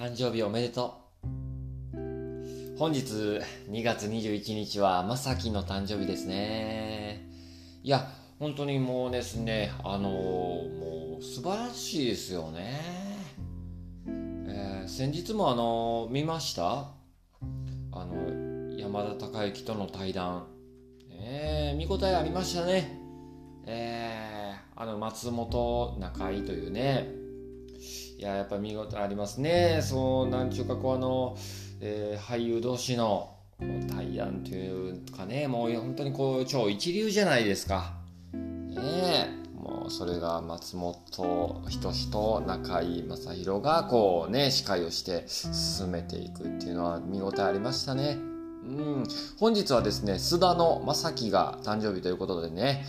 誕生日おめでとう。本日2月21日はまさきの誕生日ですね。いや、本当にもうですね、あのー、もう素晴らしいですよね。えー、先日もあのー、見ました？あの、山田孝之との対談。えー、見応えありましたね。えー、あの、松本中井というね、いや、やっぱ見事ありますね。そう、なんちゅうか、こう、あの、えー、俳優同士の対談というかね、もう本当にこう、超一流じゃないですか。ねえ。もう、それが松本人志と中井正宏が、こうね、司会をして進めていくっていうのは見応えありましたね。うん。本日はですね、須田の正樹が誕生日ということでね、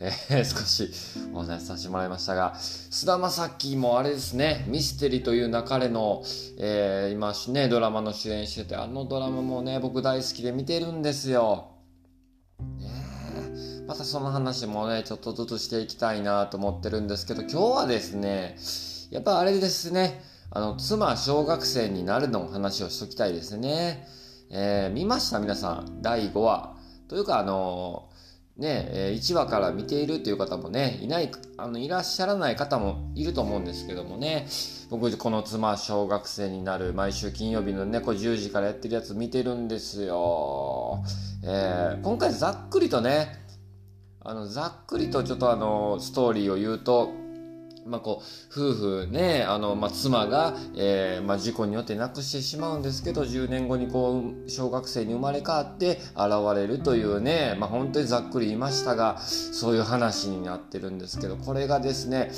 えー、少しお話しさせてもらいましたが、菅田将暉もあれですね、ミステリという流れの、えー、今ね、ドラマの主演してて、あのドラマもね、僕大好きで見てるんですよ。ねまたその話もね、ちょっとずつしていきたいなと思ってるんですけど、今日はですね、やっぱあれですね、あの、妻小学生になるの話をしときたいですね。えー、見ました皆さん、第5話。というか、あのね、え1話から見ているという方もね、いない、あの、いらっしゃらない方もいると思うんですけどもね、僕、この妻、小学生になる、毎週金曜日のね、10時からやってるやつ見てるんですよ。えー、今回ざっくりとね、あの、ざっくりとちょっとあの、ストーリーを言うと、まあこう、夫婦ね、あの、まあ妻が、えー、まあ事故によって亡くしてしまうんですけど、10年後にこう、小学生に生まれ変わって現れるというね、まあ本当にざっくり言いましたが、そういう話になってるんですけど、これがですね、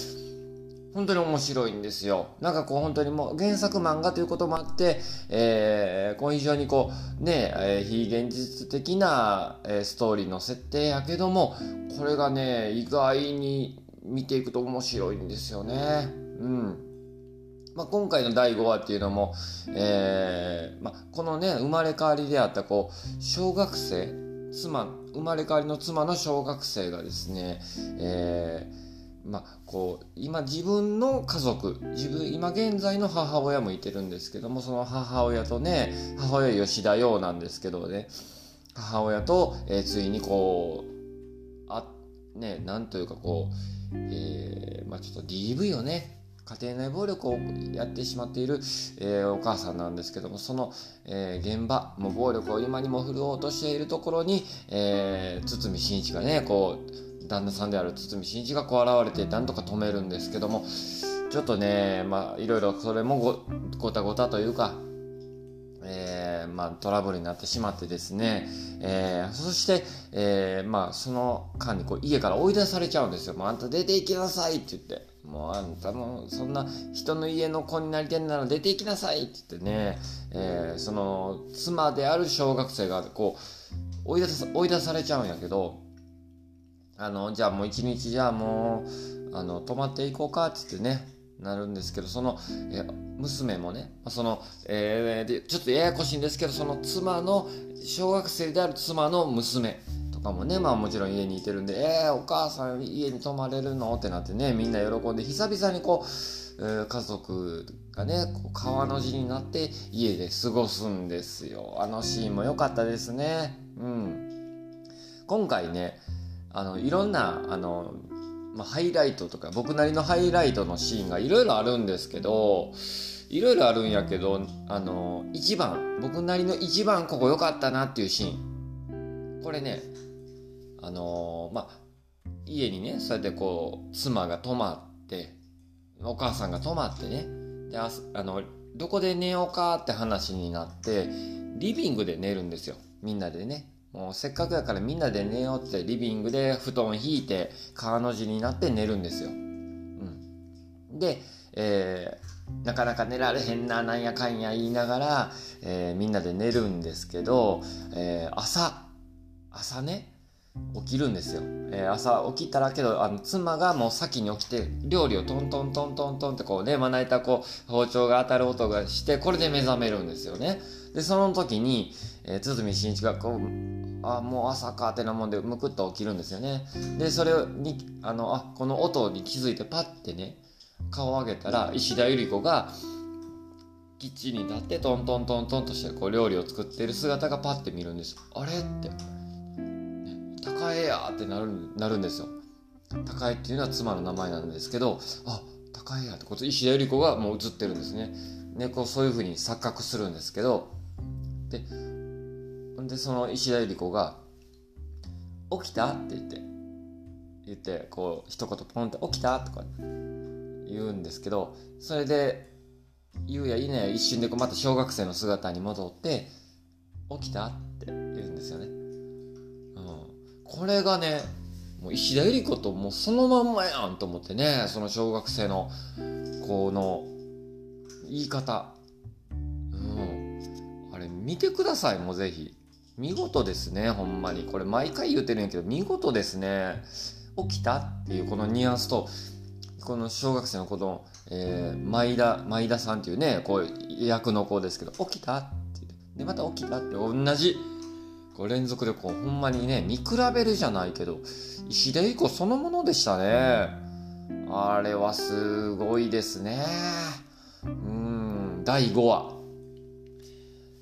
本当に面白いんですよ。なんかこう本当にもう原作漫画ということもあって、えー、こう非常にこうね、えー、非現実的な、えー、ストーリーの設定やけども、これがね、意外に見ていくと面白いんですよね。うん。まあ、今回の第5話っていうのも、えー、まあ、このね、生まれ変わりであった、こう、小学生、妻、生まれ変わりの妻の小学生がですね、えー、まあ、こう、今自分の家族、自分、今現在の母親もいてるんですけども、その母親とね、母親吉田洋なんですけどね、母親と、え、ついにこう、ね、なんというかこう、えー、まあ、ちょっと DV をね家庭内暴力をやってしまっている、えー、お母さんなんですけどもその、えー、現場もう暴力を今にも振るおうとしているところに、えー、堤真一がねこう旦那さんである堤真一がこう現れてなんとか止めるんですけどもちょっとねまあいろいろそれもごごたごたというかえ、まあ、トラブルになってしまってですね、えー、そして、えー、まあ、その間にこう家から追い出されちゃうんですよ。もうあんた出て行きなさいって言って。もうあんたもそんな人の家の子になりてんなら出て行きなさいって言ってね、えー、その妻である小学生がこう追い出さ追い出されちゃうんやけど、あの、じゃあもう一日じゃあもう、あの、泊まっていこうかって言ってね、なるんですけど、その、娘もね、その、えー、で、ちょっとややこしいんですけど、その妻の、小学生である妻の娘とかもね、まあもちろん家にいてるんで、えー、お母さん家に泊まれるの？ってなってね、みんな喜んで、久々にこう、えー、家族がね、こう川の字になって家で過ごすんですよ。あのシーンも良かったですね。うん。今回ね、あの、いろんな、あの、まあ、ハイライトとか僕なりのハイライトのシーンがいろいろあるんですけどいろいろあるんやけどあの一番僕なりの一番ここ良かったなっていうシーン。これねあのまあ家にねそうやってこう妻が泊まってお母さんが泊まってねでああのどこで寝ようかって話になってリビングで寝るんですよ。みんなでね。もうせっかくだからみんなで寝ようってリビングで布団引いて川の字になって寝るんですよ。うん、で、えー、なかなか寝られへんななんやかんや言いながら、えー、みんなで寝るんですけど、えー、朝朝ね起きるんですよ、えー、朝起きたらけどあの妻がもう先に起きて料理をトントントントントンってこうねまな板こう包丁が当たる音がしてこれで目覚めるんですよね。でその時に、えー、堤真一がこうあもう朝かってなもんでむくっと起きるんですよね。でそれにあのあこの音に気づいてパッてね顔を上げたら石田ゆり子がキッチンに立ってトントントントンとしてこう料理を作ってる姿がパッて見るんです。あれって、ね、高江やってなるなるんですよ。高江っていうのは妻の名前なんですけどあ高江やってこと石田ゆり子がもう映ってるんですね。ねこうそういうふうに錯覚するんですけどででその石田ゆり子が「起きた?」って言って言ってこう一言ポンって「起きた?」とか言うんですけどそれで言うやいいね一瞬でこうまた小学生の姿に戻って「起きた?」って言うんですよね。うん、これがねもう石田ゆり子ともうそのまんまやんと思ってねその小学生の子の言い方。うん、あれ見てくださいもうぜひ。見事ですねほんまに。これ毎回言うてるんやけど見事ですね起きたっていうこのニュアンスとこの小学生の子の、えー、前田前田さんっていうねこう役の子ですけど起きたってでまた起きたって同じこう連続でこうほんまにね見比べるじゃないけど石田ゆ子そのものでしたね。あれはすごいですね。うん第5話、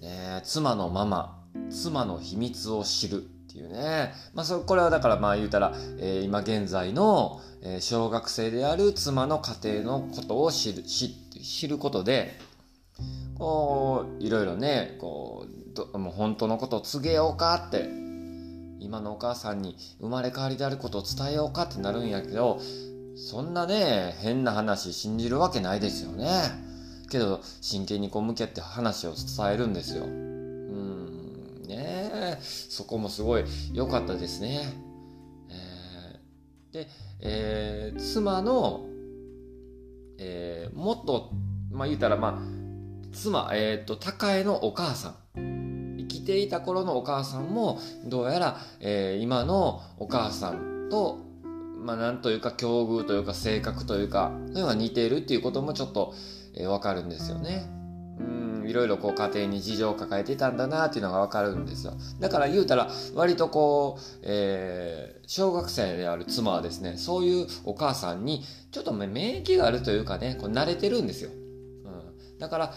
ね、妻のママ。妻の秘密を知るっていうね。まあ、そこれはだからまあ言うたら、えー、今現在の、えー、小学生である妻の家庭のことを知る、知知ることで、こう、いろいろね、こう、どもう本当のことを告げようかって、今のお母さんに生まれ変わりであることを伝えようかってなるんやけど、そんなね、変な話信じるわけないですよね。けど、真剣にこう向き合って話を伝えるんですよ。そこもすごい良かったですね。えー、で、えー、妻の、えー、もっと、まあ言うたら、まあ、妻、えっ、ー、と、高江のお母さん。生きていた頃のお母さんも、どうやら、えー、今のお母さんと、まあなんというか、境遇というか、性格というか、そういうのが似ているっていうこともちょっと、えー、わかるんですよね。うんいろいろこう家庭に事情を抱えてたんだなっていうのがわかるんですよ。だから言うたら割とこう、えー、小学生である妻はですね、そういうお母さんにちょっと免疫があるというかね、こう慣れてるんですよ。うん、だから、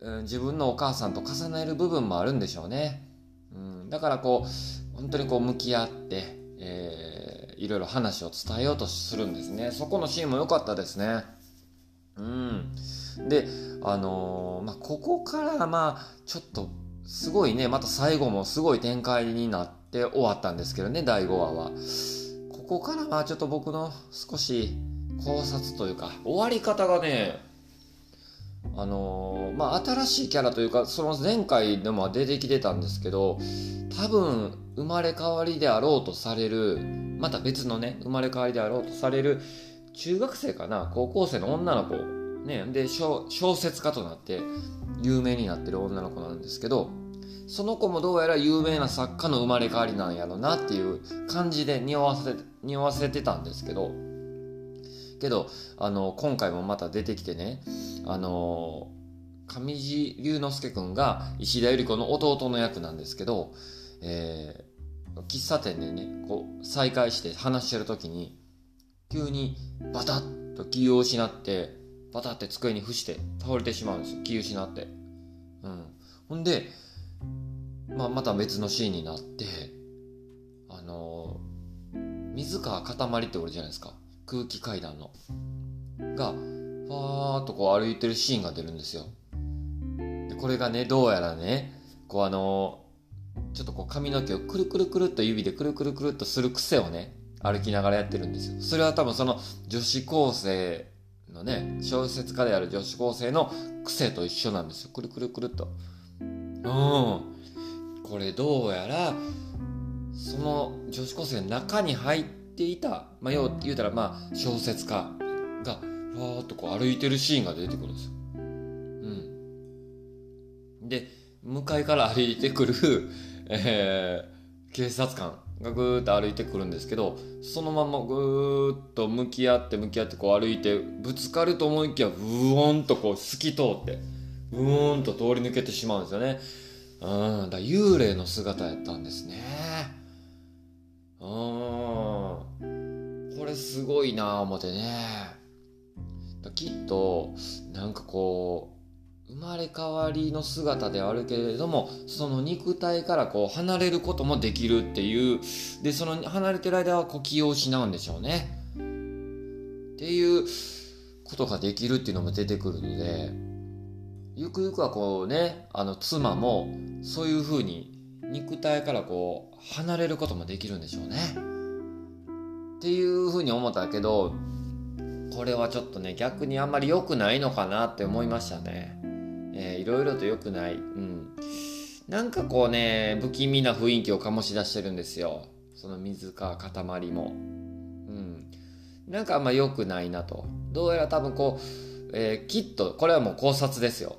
うん、自分のお母さんと重ねる部分もあるんでしょうね。うん、だからこう、本当にこう向き合って、えー、いろいろ話を伝えようとするんですね。そこのシーンも良かったですね。うん。で、あのー、まあ、ここからまあ、ちょっと、すごいね、また最後もすごい展開になって終わったんですけどね、第5話は。ここからまあ、ちょっと僕の少し考察というか、終わり方がね、あのー、まあ、新しいキャラというか、その前回でも出てきてたんですけど、多分、生まれ変わりであろうとされる、また別のね、生まれ変わりであろうとされる、中学生かな、高校生の女の子ね、で小説家となって有名になってる女の子なんですけどその子もどうやら有名な作家の生まれ変わりなんやろなっていう感じで匂わせ匂わせてたんですけどけどあの今回もまた出てきてねあの上地龍之介君が石田ゆり子の弟の役なんですけど、えー、喫茶店でねこう再会して話してる時に急にバタッと気を失ってバタって机に伏して倒れてしまうんですよ。気失って。うん。ほんで、まあ、また別のシーンになってあのー、水川かたまりっておるじゃないですか。空気階段の。がファーっとこう歩いてるシーンが出るんですよ。でこれがねどうやらねこうあのー、ちょっとこう髪の毛をくるくるくるっと指でくるくるくるっとする癖をね歩きながらやってるんですよ。それは多分その女子高生ね、小説家である女子高生の癖と一緒なんですよ。くるくるくるっと。うん。これどうやら、その女子高生の中に入っていた、まあ、要言うたらまあ小説家が、ふわーっとこう歩いてるシーンが出てくるんですよ。うん。で、向かいから歩いてくる、えー、警察官がぐーっと歩いてくるんですけどそのままぐーっと向き合って向き合ってこう歩いてぶつかると思いきやブーンとこう透き通ってブーンと通り抜けてしまうんですよね。うんだ幽霊の姿やったんですね。うん。これすごいな思ってね。きっとなんかこう生まれ変わりの姿ではあるけれどもその肉体からこう離れることもできるっていうでその離れてる間はこう気を失うんでしょうね。っていうことができるっていうのも出てくるのでゆくゆくはこうねあの妻もそういうふうに肉体からこう離れることもできるんでしょうね。っていうふうに思ったけどこれはちょっとね逆にあんまり良くないのかなって思いましたね。えー、いろいろと良くない。うん。なんかこうね、不気味な雰囲気を醸し出してるんですよ。その水か塊も。うん。なんかあんま良くないなと。どうやら多分こう、えー、きっと、これはもう考察ですよ。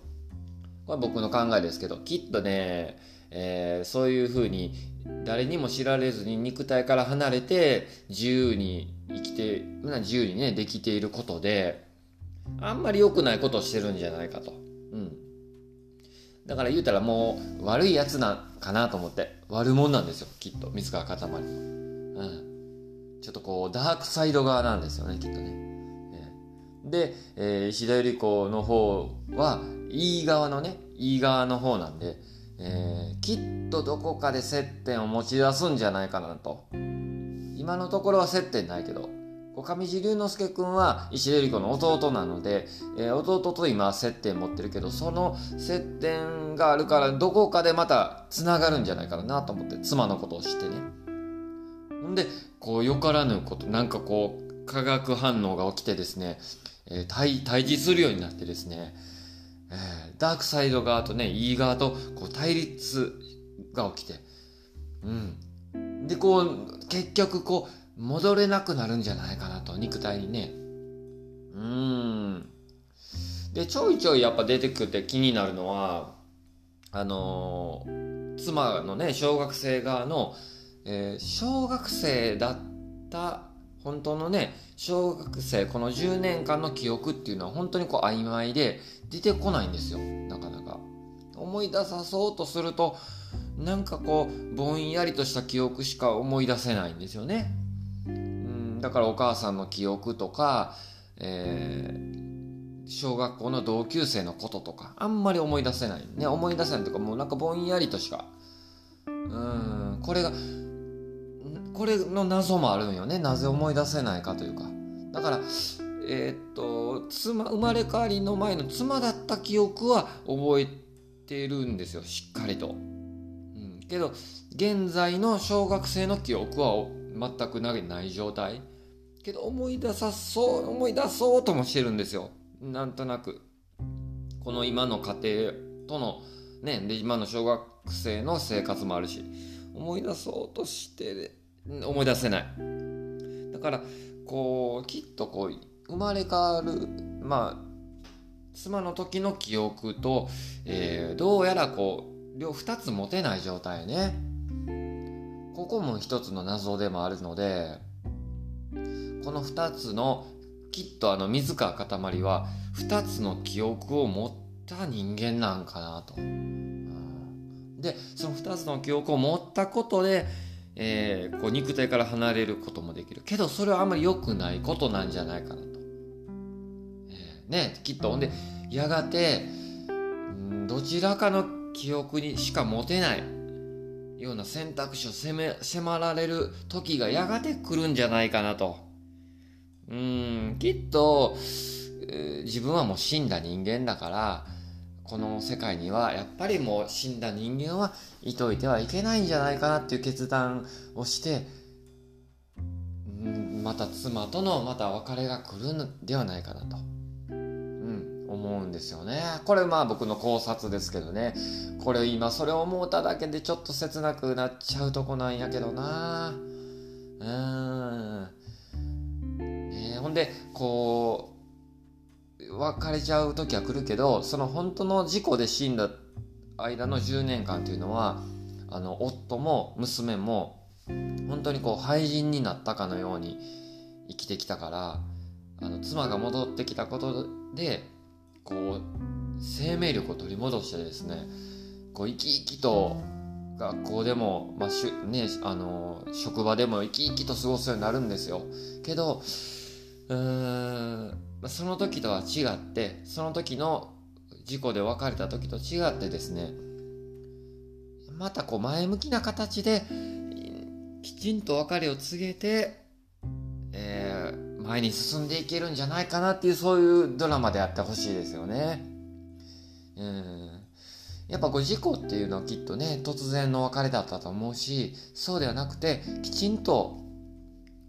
これは僕の考えですけど、きっとね、えー、そういう風に誰にも知られずに肉体から離れて自由に生きて、自由にね、できていることで、あんまり良くないことをしてるんじゃないかと。うん。だから言うたらもう悪いやつなんかなと思って。悪者なんですよ、きっと。水川かたまり。うん。ちょっとこう、ダークサイド側なんですよね、きっとね。で、えー、石田ゆり子の方は、いい側のね、いい側の方なんで、えー、きっとどこかで接点を持ち出すんじゃないかなと。今のところは接点ないけど、上地龍之介くんは石田ゆり子の弟なので、えー、弟と今接点持ってるけど、その接点があるからどこかでまた繋がるんじゃないかなと思って、妻のことを知ってね。ほんで、こうよからぬこと、なんかこう、化学反応が起きてですね、えー、対、対峙するようになってですね、えー、ダークサイド側とね、いい側とこう対立が起きて、うん。で、こう、結局こう、戻れなくなるんじゃないかなと、肉体にね。うーん。で、ちょいちょいやっぱ出てくって気になるのは、あのー、妻のね、小学生側の、えー、小学生だった本当のね、小学生、この10年間の記憶っていうのは本当にこう曖昧で出てこないんですよ。なかなか。思い出さそうとすると、なんかこう、ぼんやりとした記憶しか思い出せないんですよね。だからお母さんの記憶とか、えー、小学校の同級生のこととか、あんまり思い出せない。ね、思い出せないとか、もうなんかぼんやりとしか。うん、これが、これの謎もあるんよね。なぜ思い出せないかというか。だから、えー、っと、妻、生まれ変わりの前の妻だった記憶は覚えてるんですよ。しっかりと。うん、けど、現在の小学生の記憶は全くない状態。けど思い出さそう思い出そうともしてるんですよ。なんとなく。この今の家庭とのねで今の小学生の生活もあるし。思い出そうとして思い出せない。だからこうきっとこう生まれ変わるまあ妻の時の記憶と、えー、どうやらこう両2つ持てない状態ね。ここも一つの謎でもあるのでこの2つのきっとあの水川かたまりは2つの記憶を持った人間なんかなと。でその2つの記憶を持ったことで、えー、こう肉体から離れることもできるけどそれはあんまり良くないことなんじゃないかなと。えー、ねきっとほんでやがてどちらかの記憶にしか持てないような選択肢を迫られる時がやがて来るんじゃないかなと。うん、きっと、自分はもう死んだ人間だから、この世界にはやっぱりもう死んだ人間はいといてはいけないんじゃないかなっていう決断をして、うん、また妻とのまた別れが来るんではないかなと、うん、思うんですよね。これまあ僕の考察ですけどね。これ今それを思っただけでちょっと切なくなっちゃうとこなんやけどな。うん。ほんでこう別れちゃう時は来るけどその本当の事故で死んだ間の10年間というのはあの夫も娘も本当にこう廃人になったかのように生きてきたからあの妻が戻ってきたことでこう生命力を取り戻してですねこう生き生きと学校でも、まあしゅね、あの職場でも生き生きと過ごすようになるんですよ。けどうーんその時とは違ってその時の事故で別れた時と違ってですねまたこう前向きな形できちんと別れを告げて、えー、前に進んでいけるんじゃないかなっていうそういうドラマであってほしいですよね。うんやっぱこう事故っていうのはきっとね突然の別れだったと思うしそうではなくてきちんと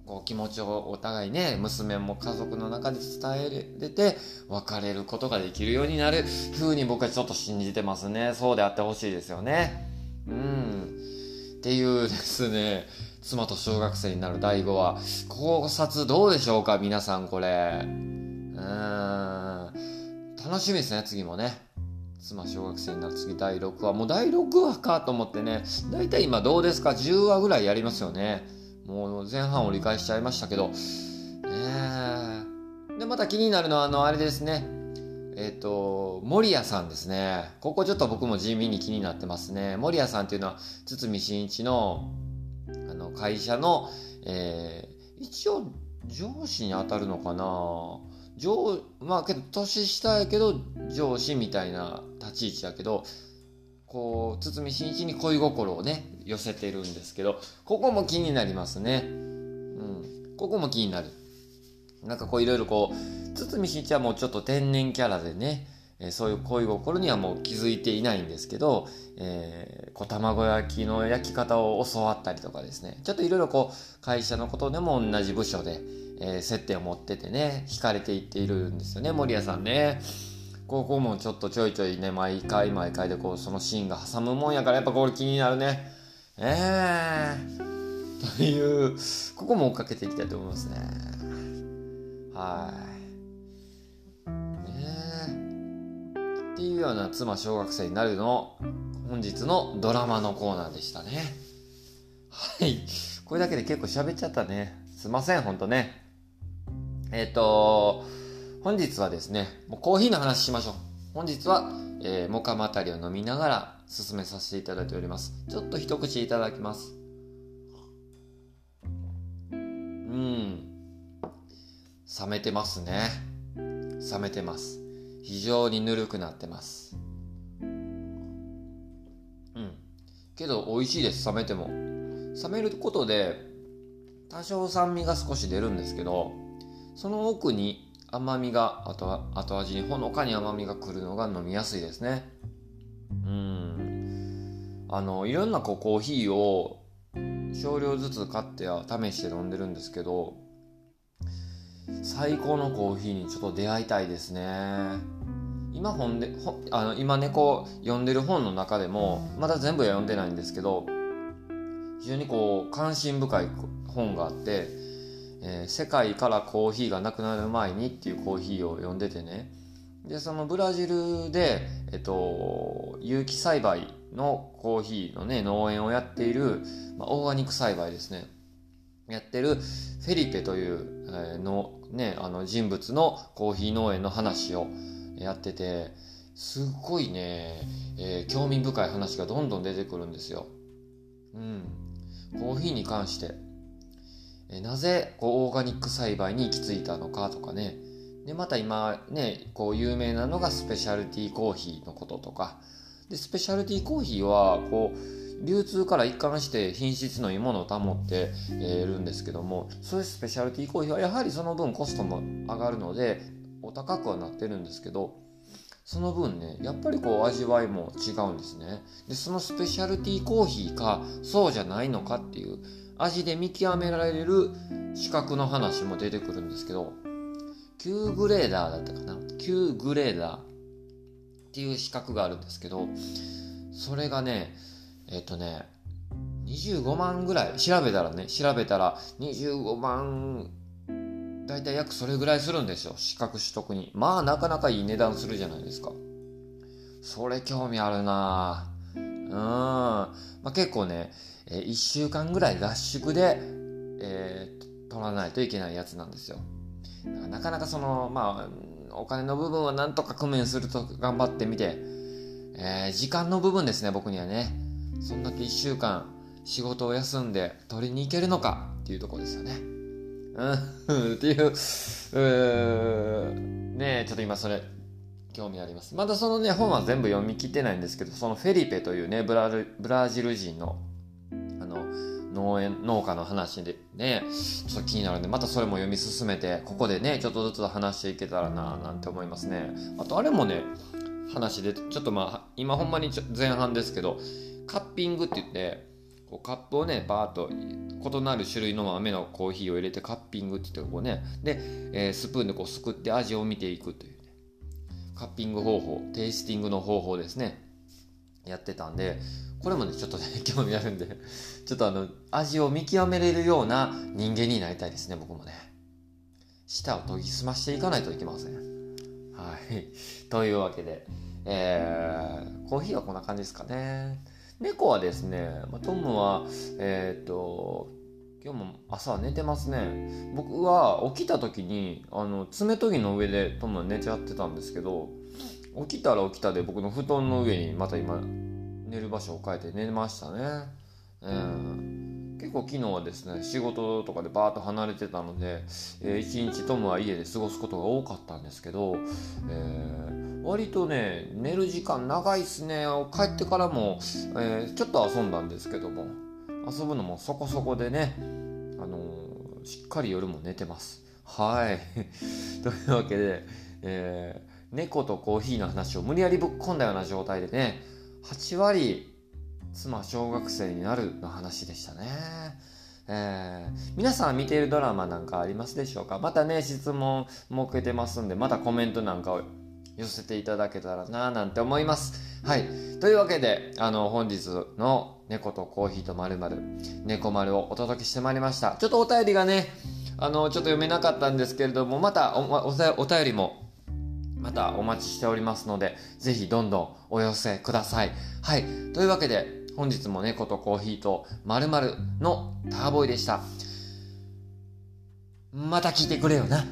こう気持ちをお互いね娘も家族の中で伝えれて別れることができるようになる風に僕はちょっと信じてますね。そうであってほしいですよね。うん。っていうですね妻と小学生になる第5話考察どうでしょうか皆さんこれ。うん。楽しみですね次もね。妻小学生になる次第6話。もう第6話かと思ってね大体今どうですか？10話ぐらいやりますよね。もう前半折り返しちゃいましたけど。ねでまた気になるのはあのあれですね。えっ、ー、と守谷さんですね。ここちょっと僕も地味に気になってますね。守谷さんっていうのは堤真一のあの会社の、えー、一応上司に当たるのかな。上、まあけど年下やけど上司みたいな立ち位置やけど、こう、堤真一に恋心をね、寄せてるんですけど、ここも気になりますね。うん。ここも気になる。なんかこういろいろこう、堤真一はもうちょっと天然キャラでね、えー、そういう恋心にはもう気づいていないんですけど、えー、こう卵焼きの焼き方を教わったりとかですね、ちょっといろいろこう、会社のことでも同じ部署で、えー、接点を持っててね、惹かれていっているんですよね、森谷さんね。ここもちょっとちょいちょいね、毎回毎回でこう、そのシーンが挟むもんやから、やっぱこれ気になるね。ええー。という、ここも追っかけていきたいと思いますね。はい。ねえ。っていうような妻小学生になるの、本日のドラマのコーナーでしたね。はい。これだけで結構喋っちゃったね。すいません、ほんとね。えっ、ー、と、本日はですね、もうコーヒーの話しましょう。本日は、えー、モカマタリを飲みながら進めさせていただいております。ちょっと一口いただきます。うん。冷めてますね。冷めてます。非常にぬるくなってます。うん。けど美味しいです、冷めても。冷めることで多少酸味が少し出るんですけどその奥に甘みが後後味にほのかに甘みがくるのが飲みやすいですねあのいろんなこうコーヒーを少量ずつ買って試して飲んでるんですけど最高のコーヒーにちょっと出会いたいですね。今本であの今ねこう読んでる本の中でもまだ全部は読んでないんですけど非常にこう関心深い本があって、えー、世界からコーヒーがなくなる前にっていうコーヒーを読んでてね。でそのブラジルで、えっと、有機栽培のコーヒーのね農園をやっている、まあ、オーガニック栽培ですねやってるフェリペという、えー、のねあの人物のコーヒー農園の話をやっててすっごいね、えー、興味深い話がどんどん出てくるんですよ。うん。コーヒーに関して、えなぜこうオーガニック栽培に行き着いたのかとかね。で、また今ね、こう有名なのがスペシャルティーコーヒーのこととか。で、スペシャルティーコーヒーは、こう、流通から一貫して品質のいいものを保っているんですけども、そういうスペシャルティーコーヒーはやはりその分コストも上がるので、お高くはなってるんですけど、その分ね、やっぱりこう味わいも違うんですね。で、そのスペシャルティーコーヒーか、そうじゃないのかっていう、味で見極められる資格の話も出てくるんですけど、Q グレーダーだったかな ?Q グレーダーっていう資格があるんですけど、それがね、えっ、とね、25万ぐらい、調べたらね、調べたら25万大体約それぐらいするんですよ。資格取得に。まあ、なかなかいい値段するじゃないですか。それ興味あるなうん。まあ、結構ね、えー、1週間ぐらい合宿で、えー、取らないといけないやつなんですよ。なかなかその、まあ、お金の部分はなんとか工面すると頑張ってみて、えー、時間の部分ですね、僕にはね。そんだけ1週間仕事を休んで取りに行けるのかっていうとこですよね。うん、っていう、うねちょっと今それ、興味あります。まだそのね、本は全部読み切ってないんですけど、そのフェリペというね、ブラジル人、の、農園、農家の話でね、ちょっと気になるんで、またそれも読み進めて、ここでね、ちょっとずつ話していけたらな、なんて思いますね。あと、あれもね、話で、ちょっとまあ、今ほんまに前半ですけど、カッピングって言って、こうカップをね、バーっと異なる種類の豆のコーヒーを入れてカッピングって言ってこうね、で、えー、スプーンでこうすくって味を見ていくというね、カッピング方法、テイスティングの方法ですね、やってたんで、これもね、ちょっとね、興味あるんで、ちょっとあの、味を見極めれるような人間になりたいですね、僕もね。舌を研ぎ澄ましていかないといけません。はい。というわけで、えー、コーヒーはこんな感じですかね。猫はですね、まトムは、えっ、と、今日も朝寝てますね。僕は起きた時に、あの、爪研ぎの上でトムは寝ちゃってたんですけど、起きたら起きたで僕の布団の上にまた今、寝る場所を変えて寝ましたね。うん、結構昨日はですね、仕事とかでバーッと離れてたので、えー、一日トムは家で過ごすことが多かったんですけど、えー割とね寝る時間長いっすね。帰ってからも、えー、ちょっと遊んだんですけども遊ぶのもそこそこでね、あのー、しっかり夜も寝てます。はい。というわけで、えー、猫とコーヒーの話を無理やりぶっ込んだような状態でね8割妻小学生になるの話でしたねえー、皆さん見ているドラマなんかありますでしょうか？またね、質問設けてますんで、またコメントなんかを寄せていただけたらなぁなんて思います。はい。というわけで、あの、本日の猫とコーヒーとまるまる、猫丸をお届けしてまいりました。ちょっとお便りがね、あの、ちょっと読めなかったんですけれども、またおお便りも、またお待ちしておりますので、ぜひどんどんお寄せください。はい。というわけで、本日も猫とコーヒーとまるのターボイでした。また聞いてくれよな。